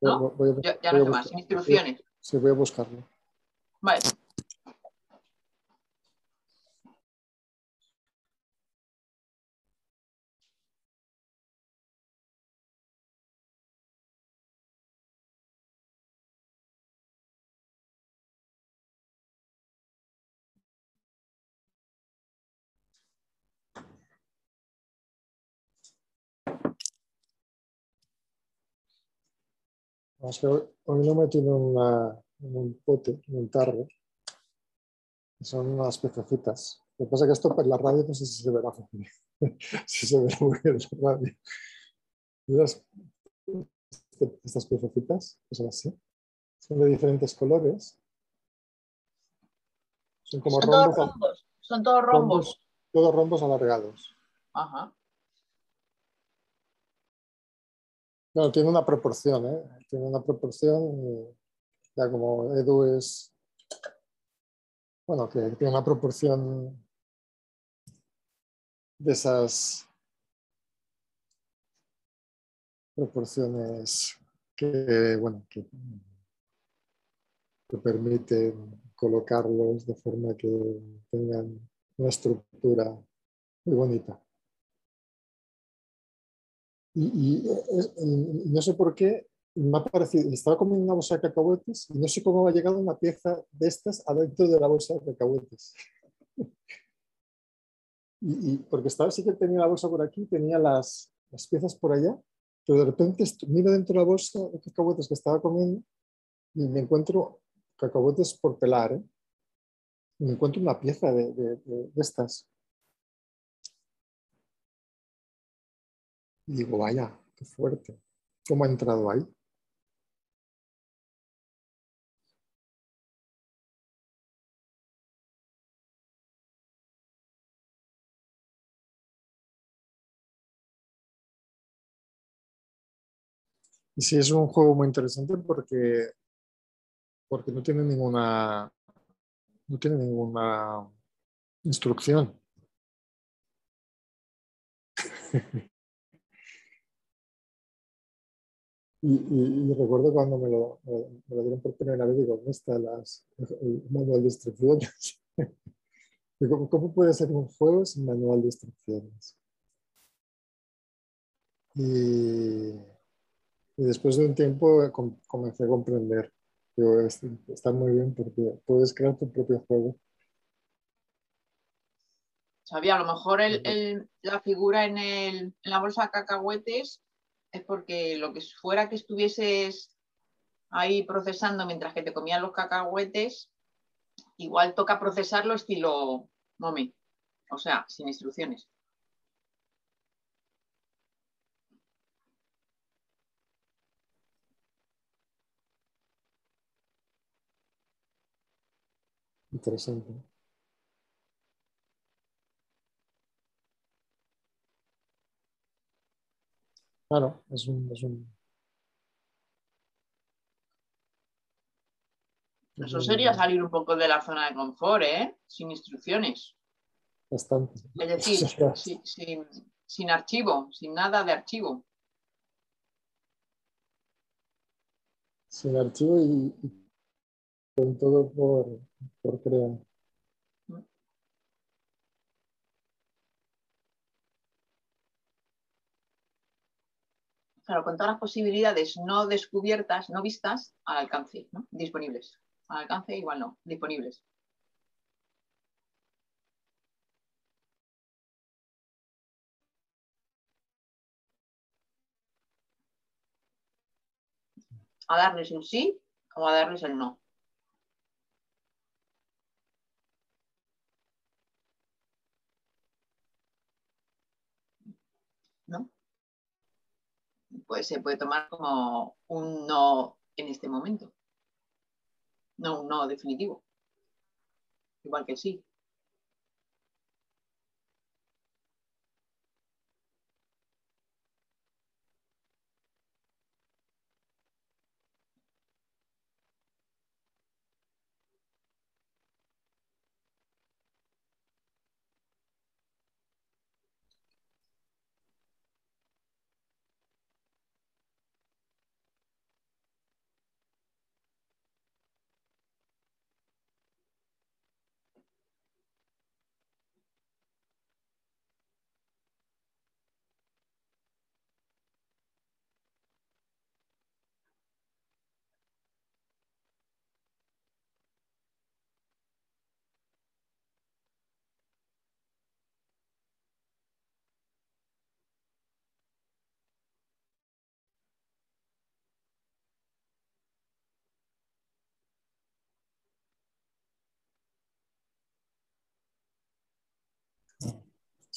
¿no? ya no sé más, instrucciones. Sí, voy a buscarlo. Vale. Que hoy, lo metido en, una- en un pote, en un tarro. Son unas pececitas. Lo que pasa es que esto por la radio no sé si se verá muy bien. si se verá muy bien en la radio. Este- estas pececitas, que son así. Son de diferentes colores. Son como Son todos rombos, rombos. Son todos rombos. todos rombos alargados. Ajá. No, tiene una proporción, ¿eh? Tiene una proporción, ya como Edu es, bueno, que tiene una proporción de esas proporciones que, bueno, que, que permiten colocarlos de forma que tengan una estructura muy bonita. Y, y, eh, y no sé por qué me ha parecido, estaba comiendo una bolsa de cacahuetes y no sé cómo ha llegado una pieza de estas adentro de la bolsa de cacahuetes. Y, y porque estaba, sí que tenía la bolsa por aquí, tenía las, las piezas por allá, pero de repente miro dentro de la bolsa de cacahuetes que estaba comiendo y me encuentro cacahuetes por pelar, ¿eh? Me encuentro una pieza de, de- de- de estas. Y digo, vaya, qué fuerte. ¿Cómo ha entrado ahí? Y sí, es un juego muy interesante porque, porque no tiene ninguna, no tiene ninguna instrucción. Y, y- y recuerdo cuando me lo, me lo- me lo dieron por primera vez, digo, ¿dónde está las, el manual de instrucciones? Digo, ¿Cómo, puede ser un juego sin manual de instrucciones? Y, y después de un tiempo eh, com- comencé a comprender. Digo, "Es- está muy bien porque puedes crear tu propio juego. Sabía, a lo mejor el- el- la figura en, el, en la bolsa de cacahuetes es porque lo que fuera que estuvieses ahí procesando mientras que te comían los cacahuetes, igual toca procesarlo estilo mommy, o sea, sin instrucciones. Interesante. Claro, es un, es un- es Eso sería salir un poco de la zona de confort, ¿eh? Sin instrucciones. bastante. Es decir, sin- sin archivo, sin nada de archivo. sin archivo y, y con todo por, por crear. Claro, con todas las posibilidades no descubiertas, no vistas, al alcance, ¿no? Disponibles. Al alcance igual no, disponibles. A darles el sí o a darles el no. ¿No? Pues se puede tomar como un no en este momento. No un no definitivo. Igual que sí.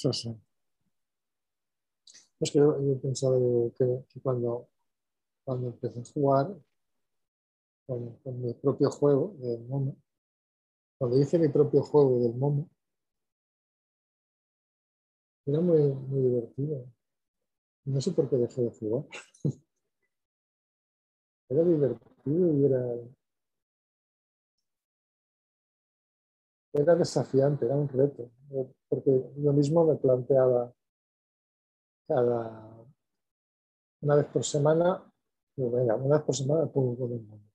Sí, sí. Es que yo, yo he pensado que, cuando, cuando empecé a jugar con, mi propio juego del momo, cuando hice mi propio juego del momo, era muy, muy divertido. No sé por qué dejé de jugar. Era divertido y era, era desafiante, era un reto, porque yo mismo me planteaba cada una vez por semana, digo, venga, una vez por semana pongo con el mundo.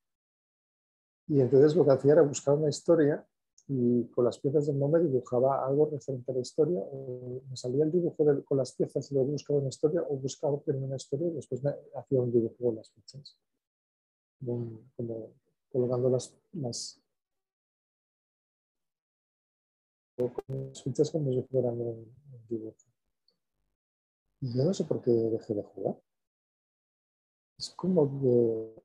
Y entonces lo que hacía era buscar una historia y con las piezas del nombre dibujaba algo referente a la historia, o me salía el dibujo de- con las piezas y luego buscaba una historia, o buscaba una historia y después me hacía un dibujo con las. Como, como colocando las, las, las fichas como si fueran un, dibujo. Y yo no sé por qué dejé de jugar. Es como que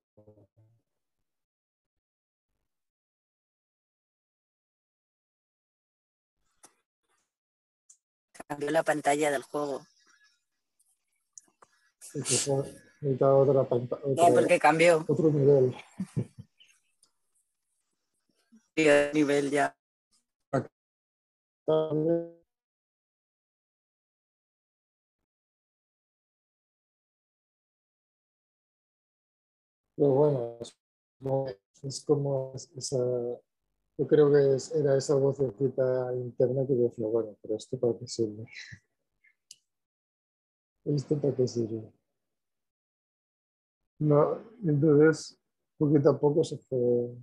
Cambió la pantalla del juego. necesitaba otra No, porque cambió otro nivel. el nivel ya. Pero bueno, es como, es como esa, yo creo que era esa vocecita interna que decía, bueno, pero esto para qué sirve. ¿Esto para qué sirve? No, entonces, poquito a poco se fue.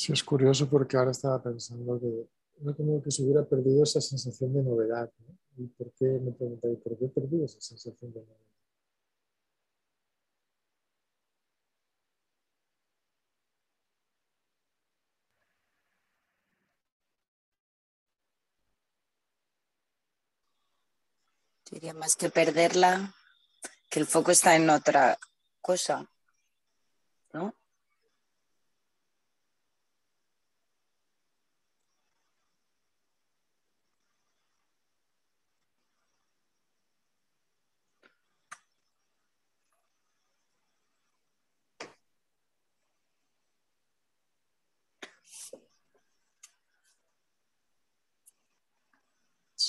Sí, es curioso porque ahora estaba pensando que era como que se hubiera perdido esa sensación de novedad. ¿no? ¿Y por qué me preguntáis, por qué he perdido esa sensación de novedad? Diría más que perderla, que el foco está en otra cosa, ¿no?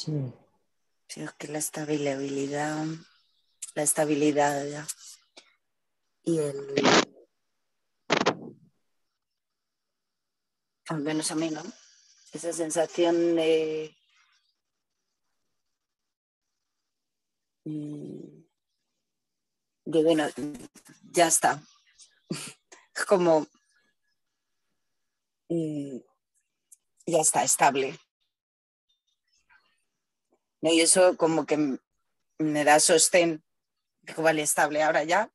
Sí, es que la estabilidad, la estabilidad ya. y el, al menos a mí, ¿no? Esa sensación de mm, de bueno, ya está. Es como mm, ya está estable. ¿No? Y eso como que me da sostén. Digo, vale, estable ahora ya.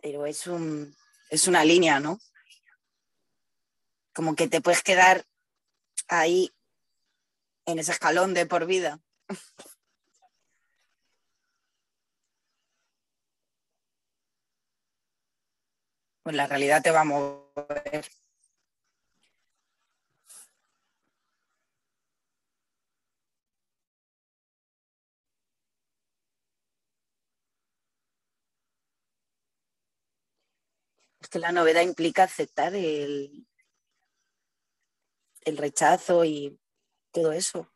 Pero es un es una línea, ¿no? Como que te puedes quedar ahí en ese escalón de por vida. Pues la realidad te va a mover. Es la novedad implica aceptar el, el rechazo y todo eso.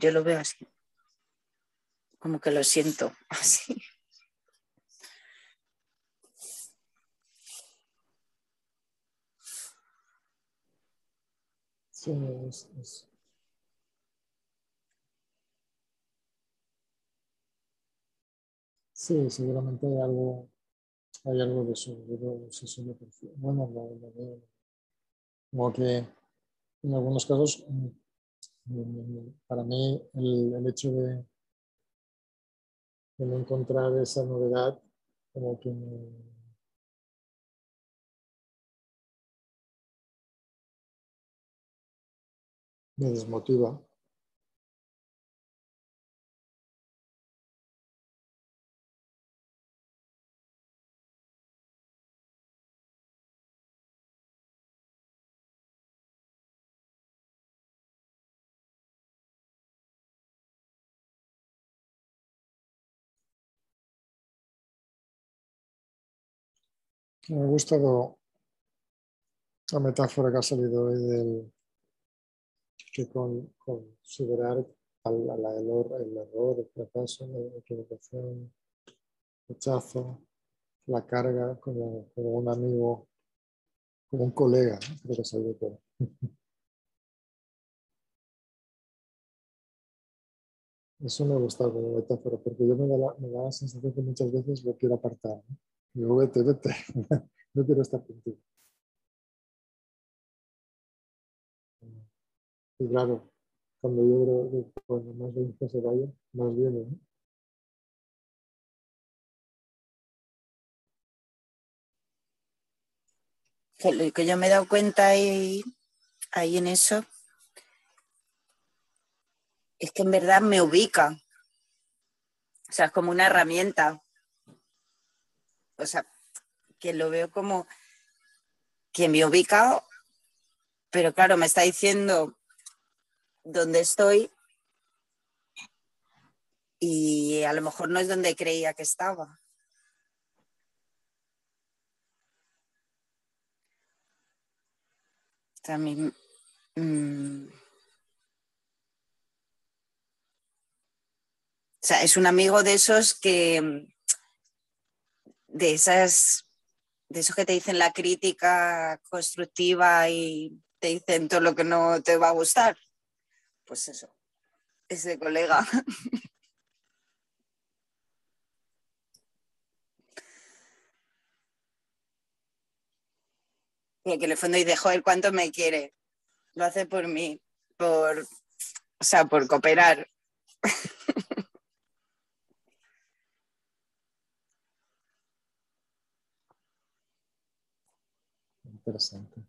yo lo veo así. Como que lo siento así. Sí, es, Sí, seguramente hay algo, hay algo de eso. bueno, como que en algunos casos, mm, mm, para mí, el, hecho de, no encontrar esa novedad, como que me desmotiva. Me ha gustado la metáfora que ha salido hoy del que con, considerar el, error, el fracaso, la equivocación, el rechazo, la carga como, un amigo, como un colega, creo que salió todo. Eso me ha gustado como metáfora, porque yo me da, la, me da la sensación que muchas veces lo quiero apartar. Digo, vete, vete, no quiero estar contigo. Y claro, cuando yo creo que cuando más que se vaya, más viene. ¿no? lo que yo me he dado cuenta ahí, ahí en eso es que en verdad me ubica. O sea, es como una herramienta o sea, que lo veo como que me ubicado, pero claro, me está diciendo dónde estoy y a lo mejor no es donde creía que estaba. También. Mm, o sea, es un amigo de esos que, de esas, de eso que te dicen la crítica constructiva y te dicen todo lo que no te va a gustar. Pues eso, ese colega. Y que le fondo dice, joder, ¿cuánto me quiere? Lo hace por mí, por, o sea, por cooperar. Interessante.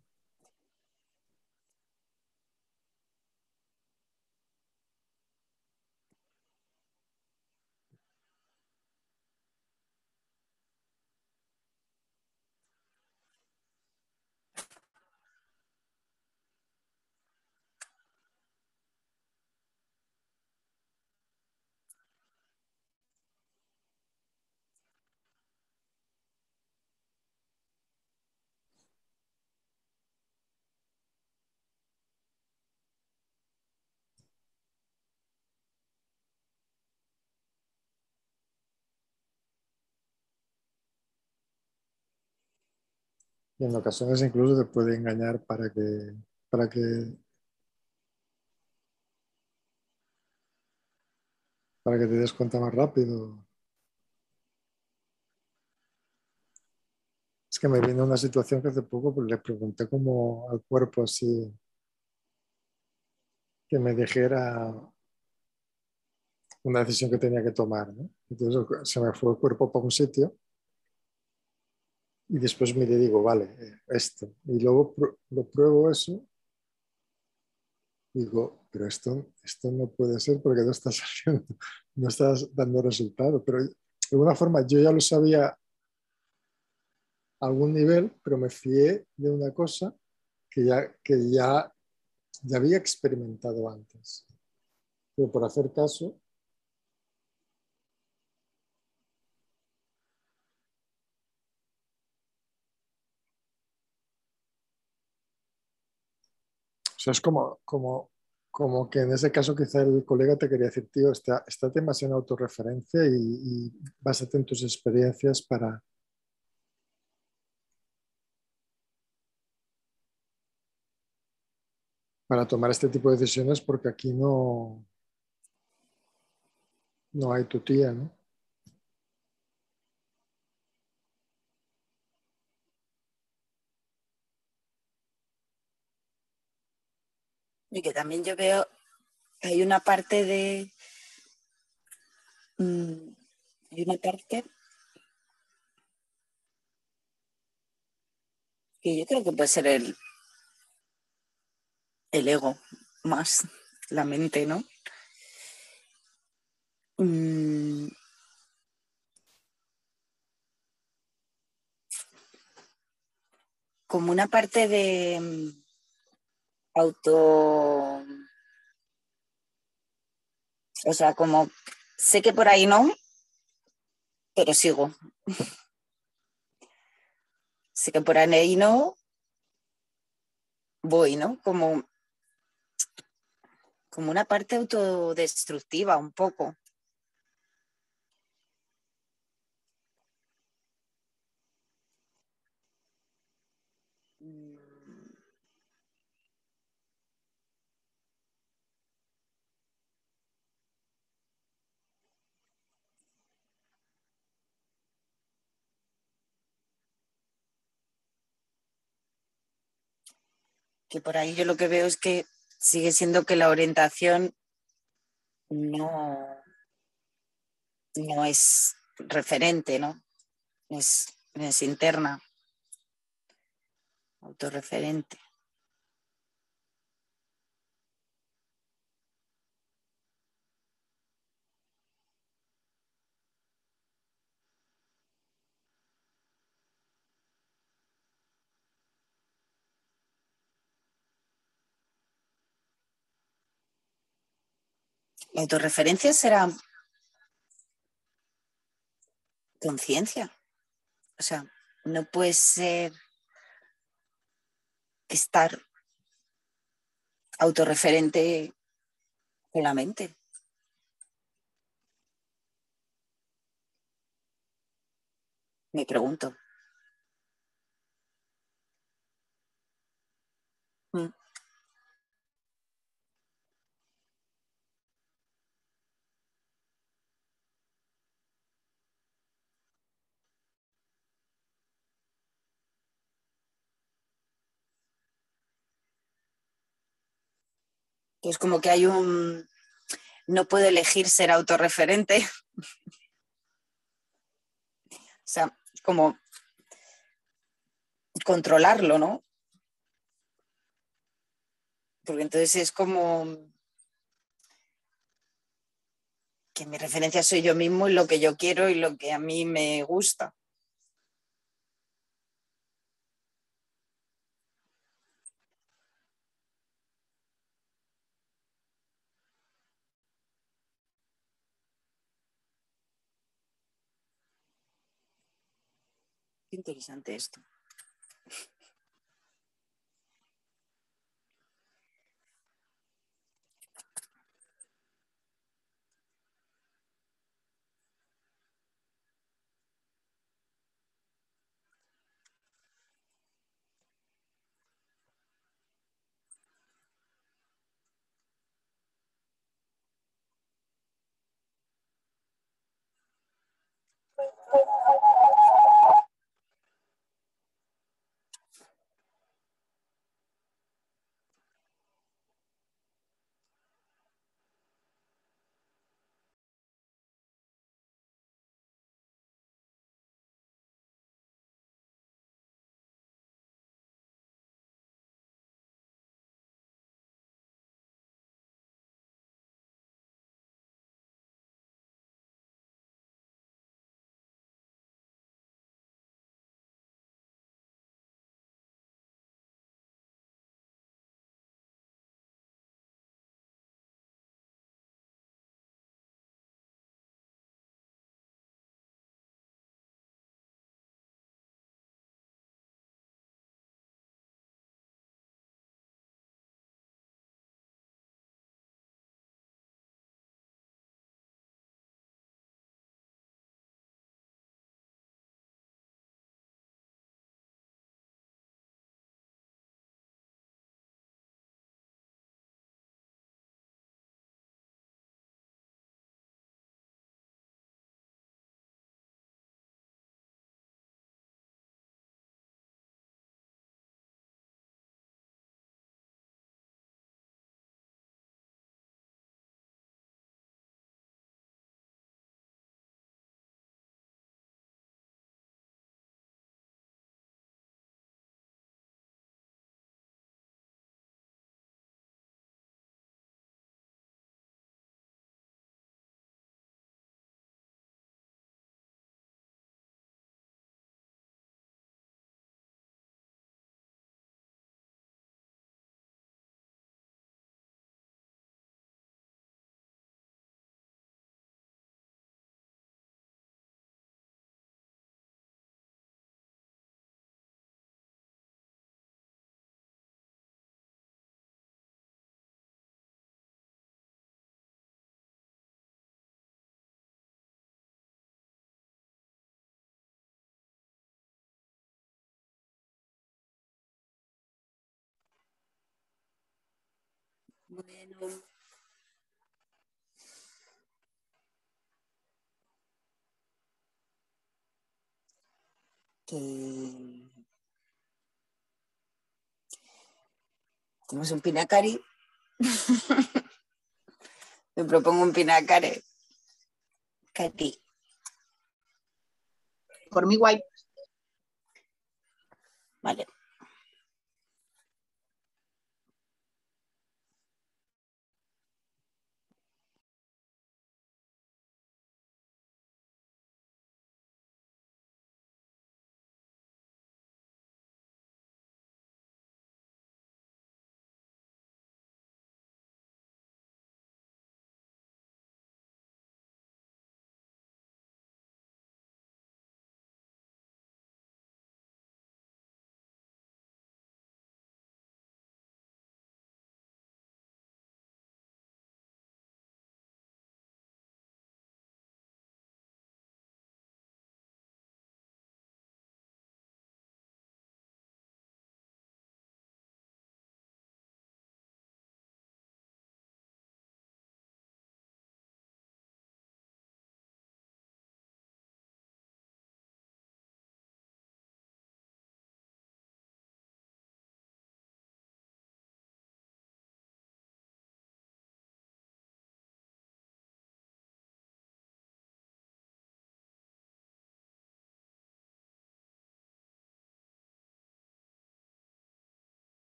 Y en ocasiones incluso te puede engañar para que, para que, para que te des cuenta más rápido. Es que me viene una situación que hace poco pues, le pregunté como al cuerpo así que me dijera una decisión que tenía que tomar. ¿no? Entonces se me fue el cuerpo para un sitio y después me digo, vale, eh, esto. Y luego lo pruebo eso. Digo, pero esto, esto no puede ser porque no estás haciendo, no estás dando resultado. Pero de alguna forma yo ya lo sabía a algún nivel, pero me fié de una cosa que ya, que ya, ya había experimentado antes. Pero por hacer caso, sea, es como, como, como que en ese caso quizá el colega te quería decir, tío, está, estate más en autorreferencia y, y básate en tus experiencias para, para tomar este tipo de decisiones porque aquí no, no hay tu tía, ¿no? Y que también yo veo, hay una parte de... Mm, hay una parte que yo creo que puede ser el, el ego más, la mente, ¿no? Mm. como una parte de auto... O sea, como sé que por ahí no, pero sigo. sé que por ahí no, voy, ¿no? Como, como una parte autodestructiva un poco. Que por ahí yo lo que veo es que sigue siendo que la orientación no, no es referente, ¿no? Es, es interna, autorreferente. La autorreferencia será conciencia. O sea, no puede ser estar autorreferente con la mente. Me pregunto. Mm. Pues como que hay un, no puedo elegir ser autorreferente. o sea, como controlarlo, ¿no? Porque entonces es como que mi referencia soy yo mismo y lo que yo quiero y lo que a mí me gusta. qué interesante esto. Bueno. Que tenemos un pinacari. Me propongo un pinacare. Katy. Por mi guay. Vale.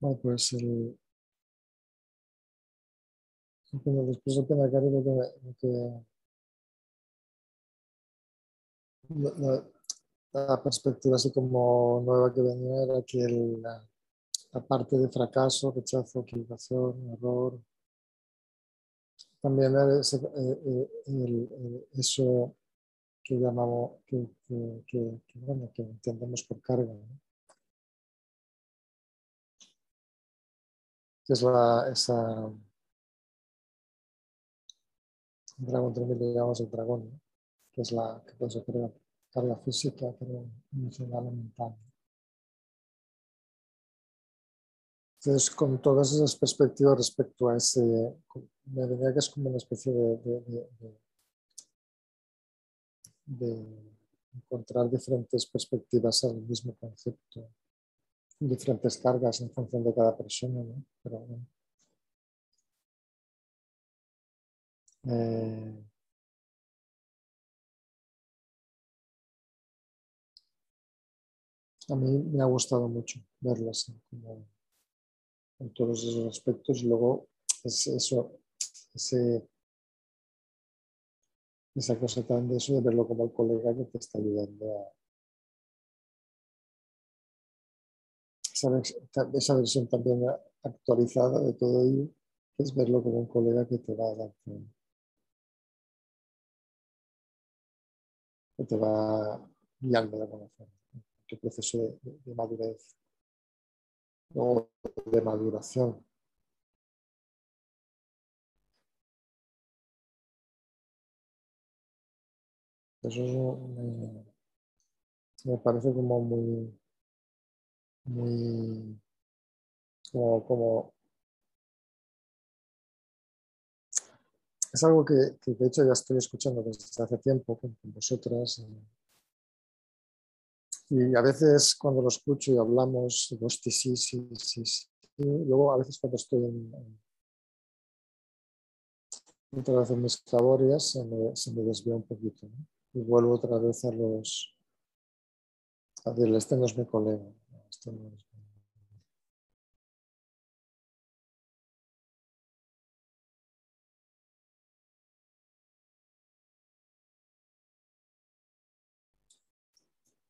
Bueno, pues el, después de Penacari lo que, que la, perspectiva así como nueva que venía era que el, la, parte de fracaso, rechazo, equivocación, error, también ese, eh, eh, el, eso que llamamos, que, que, que, bueno, que entendemos por carga. ¿no? Que es la, esa dragón 3000 le el dragón, que es la que puede ser carga física, carga emocional o mental. Entonces, con todas esas perspectivas respecto a ese, me diría que es como una especie de, de, de encontrar diferentes perspectivas al mismo concepto, diferentes cargas en función de cada persona, ¿no? Pero bueno. Eh, a mí me ha gustado mucho verlas como, en todos esos aspectos y luego es eso, ese, esa cosa tan de eso de verlo como el colega que te está ayudando a esa, versión también actualizada de todo ello, es verlo como un colega que te va a dar que te va guiando a conocer tu proceso de, de, de madurez o de maduración. Eso me, me parece como muy, muy, como, como es algo que, de hecho ya estoy escuchando desde hace tiempo con, vosotras. Eh, y a veces cuando lo escucho y hablamos, digo, sí, sí, sí, sí. Luego a veces cuando estoy en, en otra vez en mis labores se me, se me desvía un poquito. Y vuelvo otra vez a los... A decirle, este no es mi colega.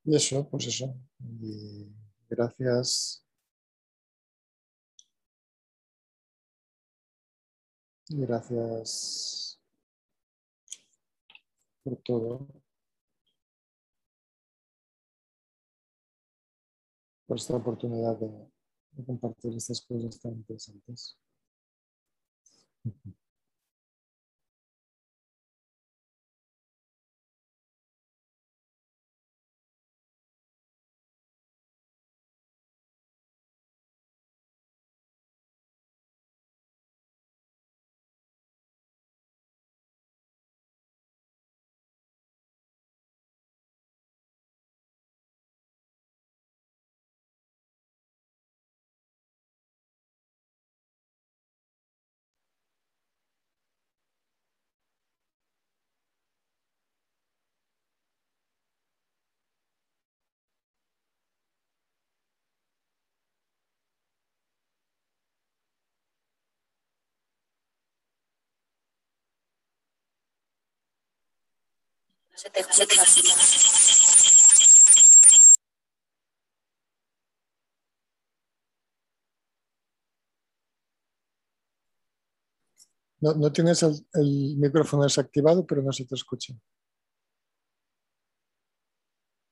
Y eso, pues eso. Y gracias. Gracias por todo. Por esta oportunidad de, compartir estas cosas tan interesantes. No, no tienes el, el, micrófono desactivado, pero no se te escucha.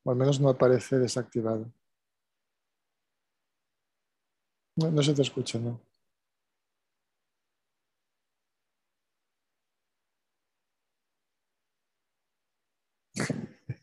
O al menos no aparece desactivado. No, no se te escucha, ¿no?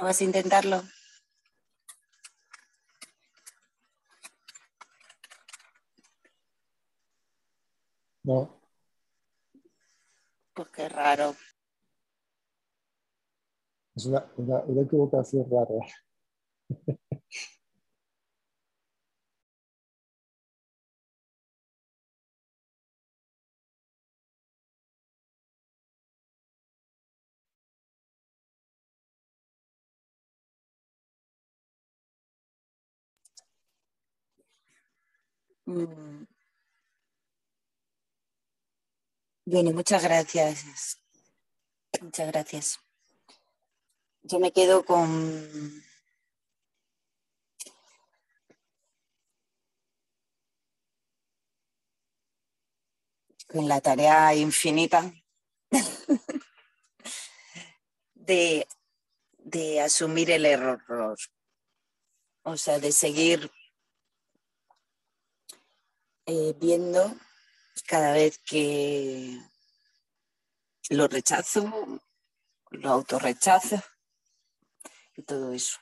¿No vas a intentarlo? No. porque es raro. Es una, una, una equivocación rara. Mm. Bueno, muchas gracias. Muchas gracias. Yo me quedo con con la tarea infinita de, de asumir el error, o sea, de seguir eh, viendo cada vez que lo rechazo, lo autorrechazo y todo eso.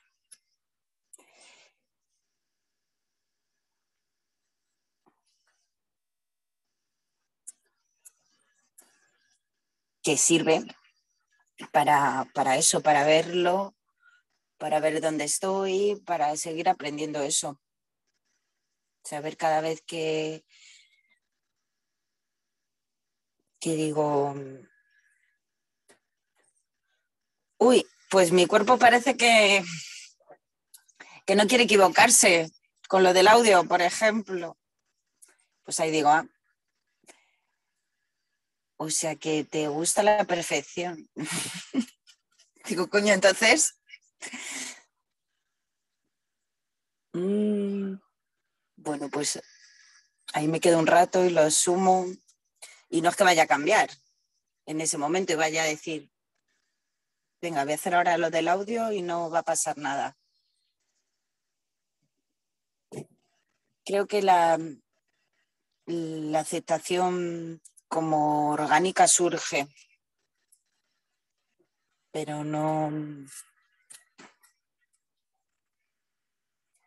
que sirve para, para eso, para verlo, para ver dónde estoy, para seguir aprendiendo eso. Saber cada vez que, que digo, uy, pues mi cuerpo parece que, que no quiere equivocarse con lo del audio, por ejemplo. Pues ahí digo, ah, o sea que te gusta la perfección. Digo, coño, entonces. Mm, bueno, pues ahí me quedo un rato y lo asumo. Y no es que vaya a cambiar en ese momento y vaya a decir, venga, voy a hacer ahora lo del audio y no va a pasar nada. Creo que la, la aceptación como orgánica surge, pero no,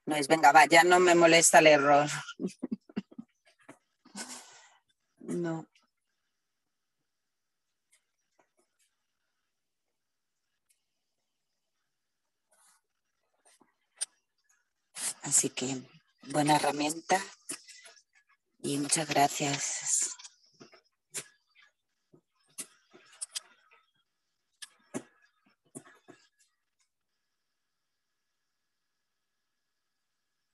no es, venga, va, ya no me molesta el error. no. Así que buena herramienta y muchas gracias.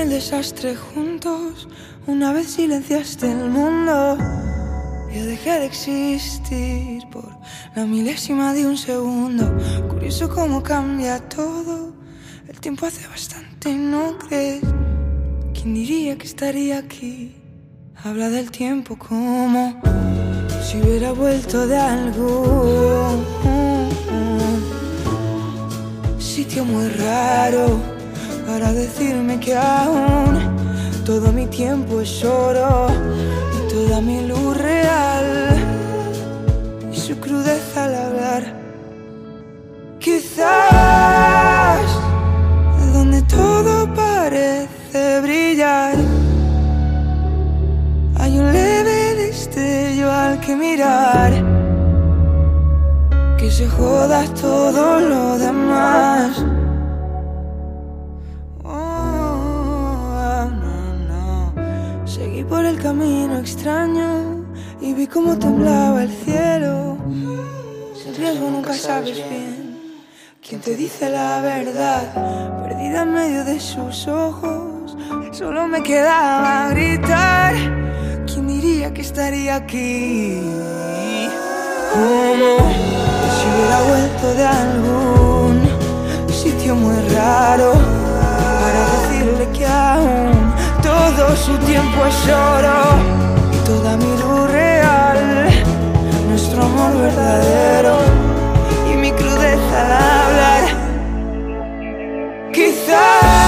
El desastre juntos, una vez silenciaste el mundo. Yo dejé de existir por la milésima de un segundo. Curioso cómo cambia todo. El tiempo hace bastante, ¿no crees? ¿Quién diría que estaría aquí? Habla del tiempo como si hubiera vuelto de algún sitio muy raro para decirme que aún todo mi tiempo es oro y toda mi luz real y su crudeza al hablar. Quizás donde todo parece brillar hay un leve destello al que mirar. Que se joda todo lo demás. El camino extraño y vi cómo temblaba el cielo. Sin riesgo nunca sabes bien quién te dice la verdad. Perdida en medio de sus ojos, Solo me quedaba gritar. ¿Quién diría que estaría aquí? Como si hubiera vuelto de algún sitio muy raro para decirle que aún todo su tiempo es oro toda mi luz real, nuestro amor verdadero y mi crudeza al hablar. Quizás